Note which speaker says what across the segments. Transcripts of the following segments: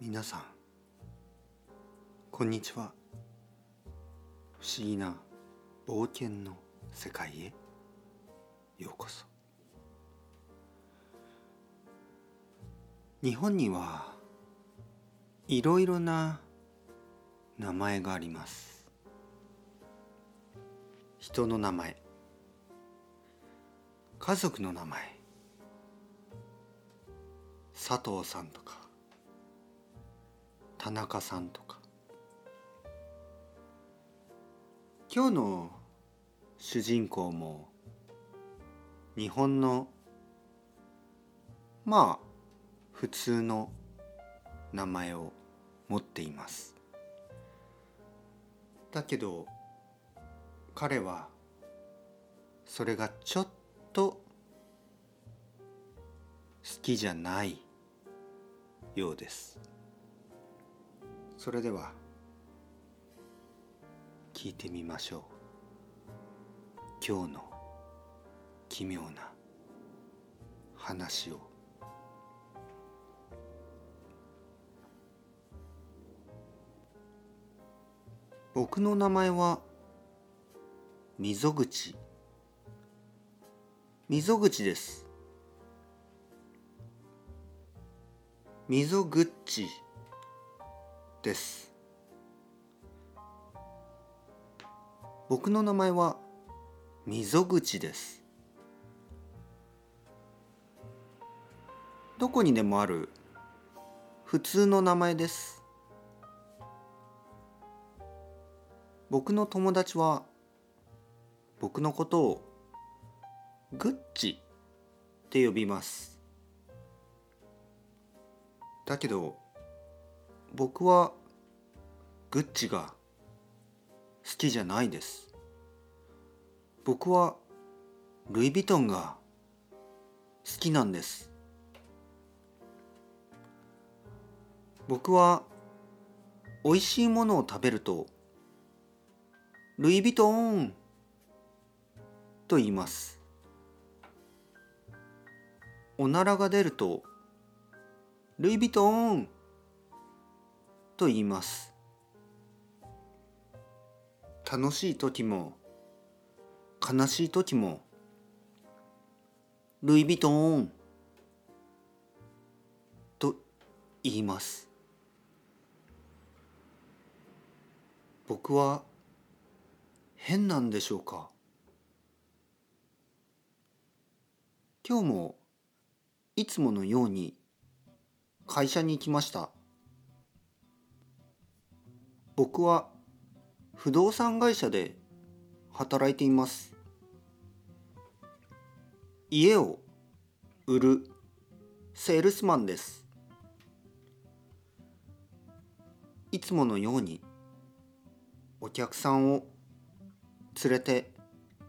Speaker 1: 皆さんこんにちは。不思議な冒険の世界へようこそ。日本にはいろいろな名前があります。人の名前家族の名前佐藤さんとか田中さんとか。今日の主人公も日本のまあ普通の名前を持っています。だけど彼はそれがちょっと好きじゃないようです。それでは聞いてみましょう。今日の奇妙な話を。僕の名前は溝口。溝口です。溝口。です。僕の名前は溝口です。どこにでもある普通の名前です。僕の友達は僕のことをグッチって呼びます。だけど僕はグッチが好きじゃないです。僕はルイ・ヴィトンが好きなんです。僕は美味しいものを食べるとルイ・ヴィトンと言います。おならが出るとルイ・ヴィトンと言います。楽しい時も悲しい時もルイ・ヴィトンと言います。僕は変なんでしょうか？今日もいつものように会社に行きました。僕は不動産会社で働いています。家を売るセールスマンです。いつものようにお客さんを連れて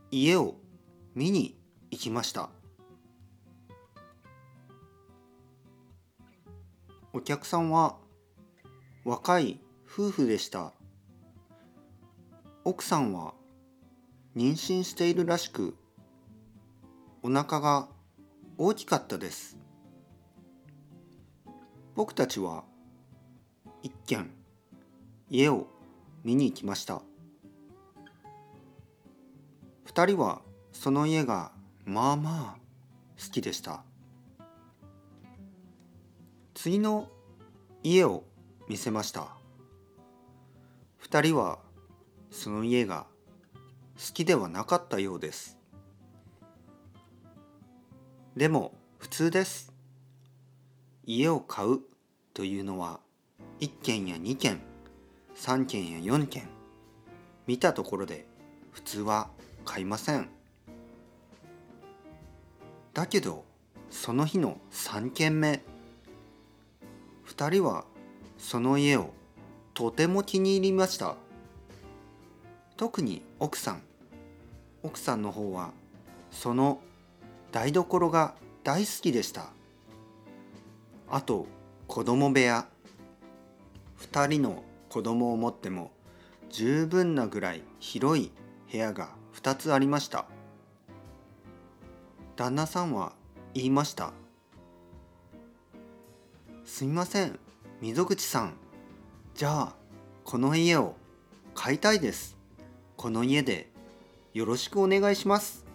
Speaker 1: 家を見に行きました。お客さんは若い夫婦でした。奥さんは妊娠しているらしくお腹が大きかったです。僕たちは一軒家を見に行きました。二人はその家がまあまあ好きでした。次の家を見せました。二人はその家が好きではなかったようです。でも普通です。家を買うというのは1軒や2軒3軒や4軒見たところで普通は買いません。だけどその日の3軒目2人はその家をとても気に入りました。特に奥さん奥さんの方はその台所が大好きでした。あと子供部屋。2人の子供を持っても十分なぐらい広い部屋が2つありました。旦那さんは言いました。すみません溝口さん。じゃあこの家を買いたいです。この家でよろしくお願いします。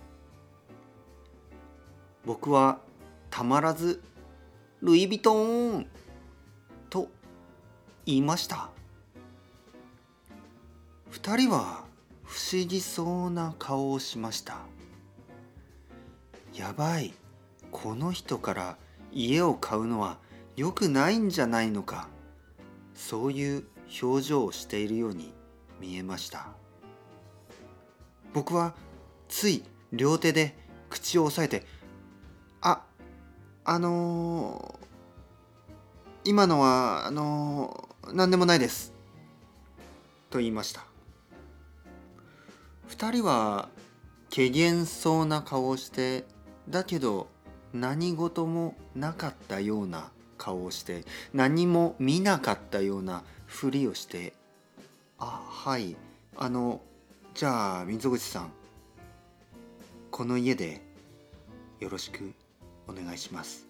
Speaker 1: 僕はたまらずルイ・ヴィトンと言いました。二人は不思議そうな顔をしました。やばいこの人から家を買うのは良くないんじゃないのか。そういう表情をしているように見えました。僕はつい両手で口を押さえて「ああのー、今のはあのー、何でもないです」と言いました。2人は怪げそうな顔をしてだけど何事もなかったような顔をして何も見なかったようなふりをして「あはいあのじゃあ溝口さんこの家でよろしくお願いします」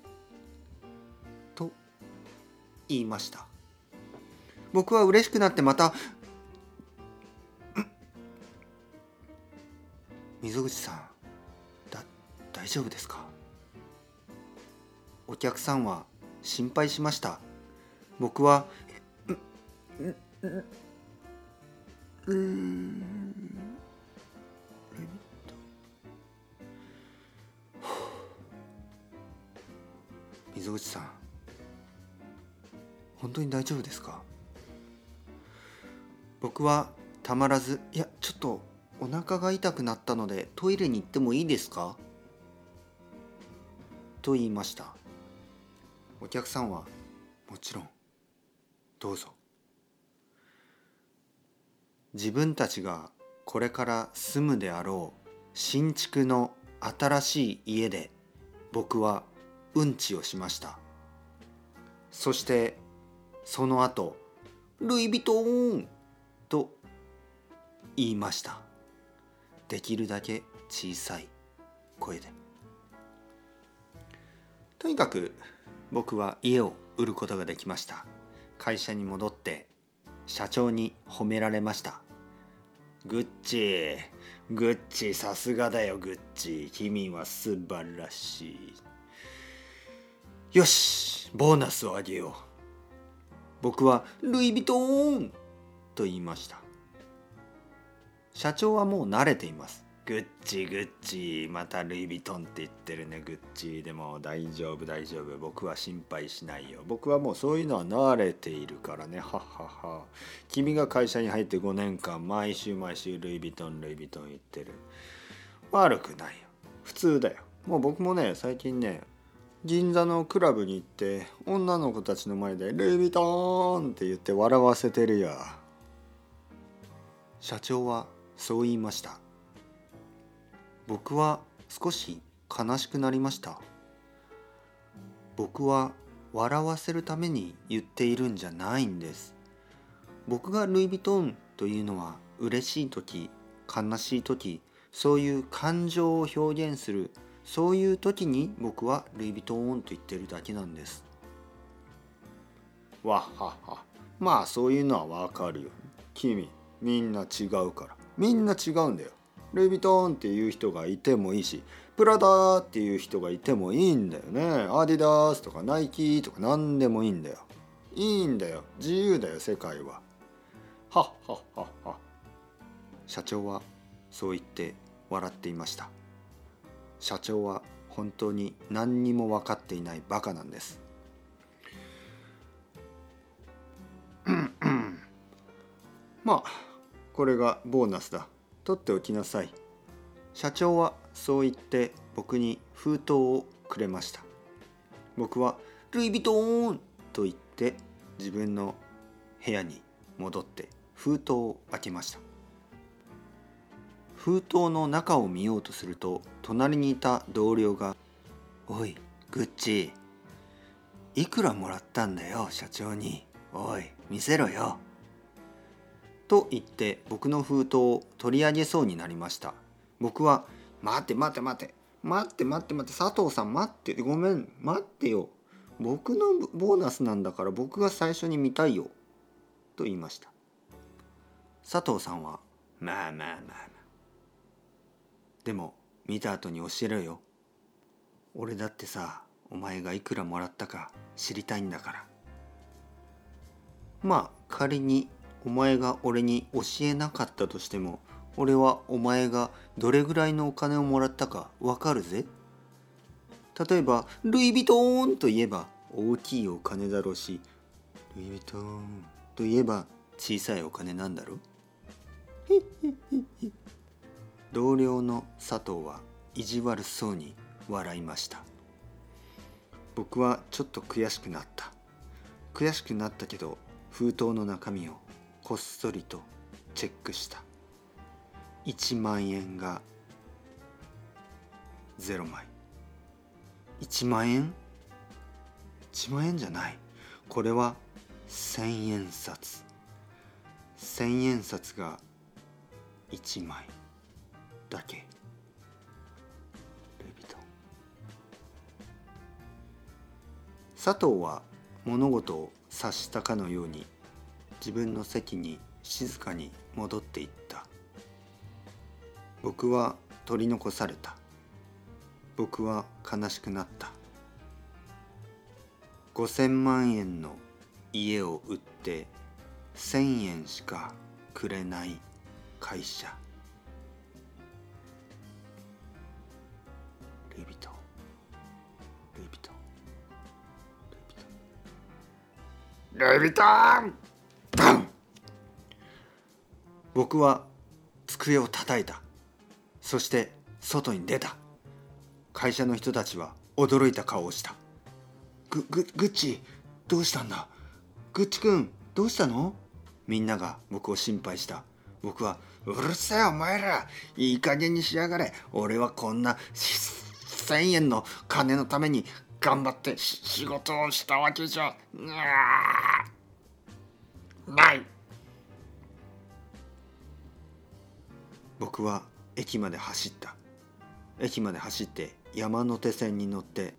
Speaker 1: と言いました。僕は嬉しくなってまた溝口さんだ大丈夫ですか？お客さんは心配しました。僕はうん。溝口さん本当に大丈夫ですか？僕はたまらずいやちょっとお腹が痛くなったのでトイレに行ってもいいですか？と言いました。お客さんはもちろんどうぞ。自分たちがこれから住むであろう新築の新しい家で僕はうんちをしました。そしてその後ルイ・ヴィトンと言いました。できるだけ小さい声で。とにかく僕は家を売ることができました。会社に戻って社長に褒められました。グッチグッチさすがだよグッチ君は素晴らしい。よしボーナスをあげよう。僕はルイ・ヴィトン！と言いました。社長はもう慣れています。グッチグッチ。またルイ・ヴィトンって言ってるね。グッチ。でも大丈夫大丈夫。僕は心配しないよ。僕はもうそういうのは慣れているからね。はっはっは。君が会社に入って5年間毎週毎週ルイ・ヴィトンルイ・ヴィトン言ってる。悪くないよ。普通だよ。もう僕もね最近ね銀座のクラブに行って女の子たちの前で「ルイ・ヴィトーン!」って言って笑わせてるよ社長はそう言いました僕は少し悲しくなりました。僕は笑わせるために言っているんじゃないんです。僕がルイ・ヴィトンというのは嬉しい時悲しい時そういう感情を表現するそういう時に僕はルイ・ヴィトンと言ってるだけなんです。わっはっは。まあそういうのはわかるよ。君みんな違うから。みんな違うんだよ。ルイ・ヴィトンっていう人がいてもいいしプラダっていう人がいてもいいんだよね。アディダースとかナイキとか何でもいいんだよ。いいんだよ。自由だよ世界は。はっはっはっは。社長はそう言って笑っていました。社長は本当に何にも分かっていないバカなんです。まあこれがボーナスだ。取っておきなさい。社長はそう言って僕に封筒をくれました。僕はルイ・ヴィトーンと言って自分の部屋に戻って封筒を開けました。封筒の中を見ようとすると隣にいた同僚が「おいグッチいくらもらったんだよ社長に。おい見せろよ」と言って僕の封筒を取り上げそうになりました。僕は「待って待って待って待って待って待って佐藤さん待ってごめん待ってよ。僕のボーナスなんだから僕が最初に見たいよ」と言いました。佐藤さんは「まあまあまあでも見た後に教えろよ。俺だってさお前がいくらもらったか知りたいんだから。まあ仮にお前が俺に教えなかったとしても俺はお前がどれぐらいのお金をもらったかわかるぜ。例えばルイ・ヴィトーンといえば大きいお金だろうしルイ・ヴィトーンといえば小さいお金なんだろ同僚の佐藤は意地悪そうに笑いました。僕はちょっと悔しくなった。悔しくなったけど封筒の中身をこっそりとチェックした。1万円が0枚。1万円 ?1 万円じゃない。これは千円札。千円札が1枚。だけ。ルビト。ン佐藤は物事を察したかのように自分の席に静かに戻っていった。僕は取り残された。僕は悲しくなった。5,000万円の家を売って1,000円しかくれない会社。ルイ・ヴィトン。バン。僕は机を叩いた。そして外に出た。会社の人たちは驚いた顔をした。グググッチどうしたんだ？グッチ君どうしたの？みんなが僕を心配した。僕は「うるせえお前ら。いい加減にしやがれ。俺はこんな1,000円の金のために頑張って仕事をしたわけじゃ。ない」僕は駅まで走った。駅まで走って山手線に乗って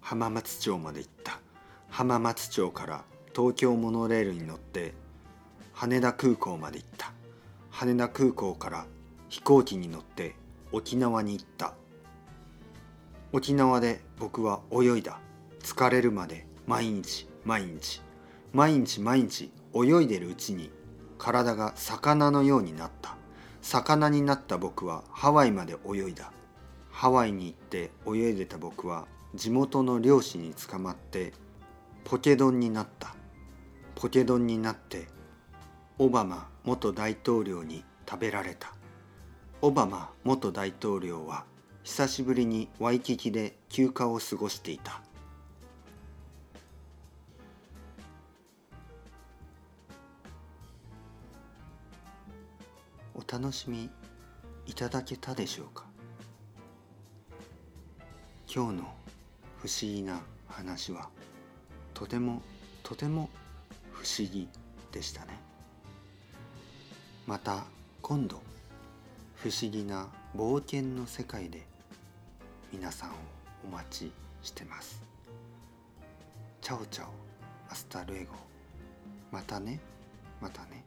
Speaker 1: 浜松町まで行った。浜松町から東京モノレールに乗って羽田空港まで行った。羽田空港から飛行機に乗って沖縄に行った。沖縄で僕は泳いだ。疲れるまで毎日毎日。毎日毎日泳いでるうちに体が魚のようになった。魚になった僕はハワイまで泳いだ。ハワイに行って泳いでた僕は地元の漁師に捕まってポケ丼になった。ポケ丼になってオバマ元大統領に食べられた。オバマ元大統領は久しぶりにワイキキで休暇を過ごしていた。お楽しみいただけたでしょうか？今日の不思議な話はとてもとても不思議でしたね。また今度不思議な冒険の世界で皆さんをお待ちしてます。 chao chao hasta luego。またね。またね。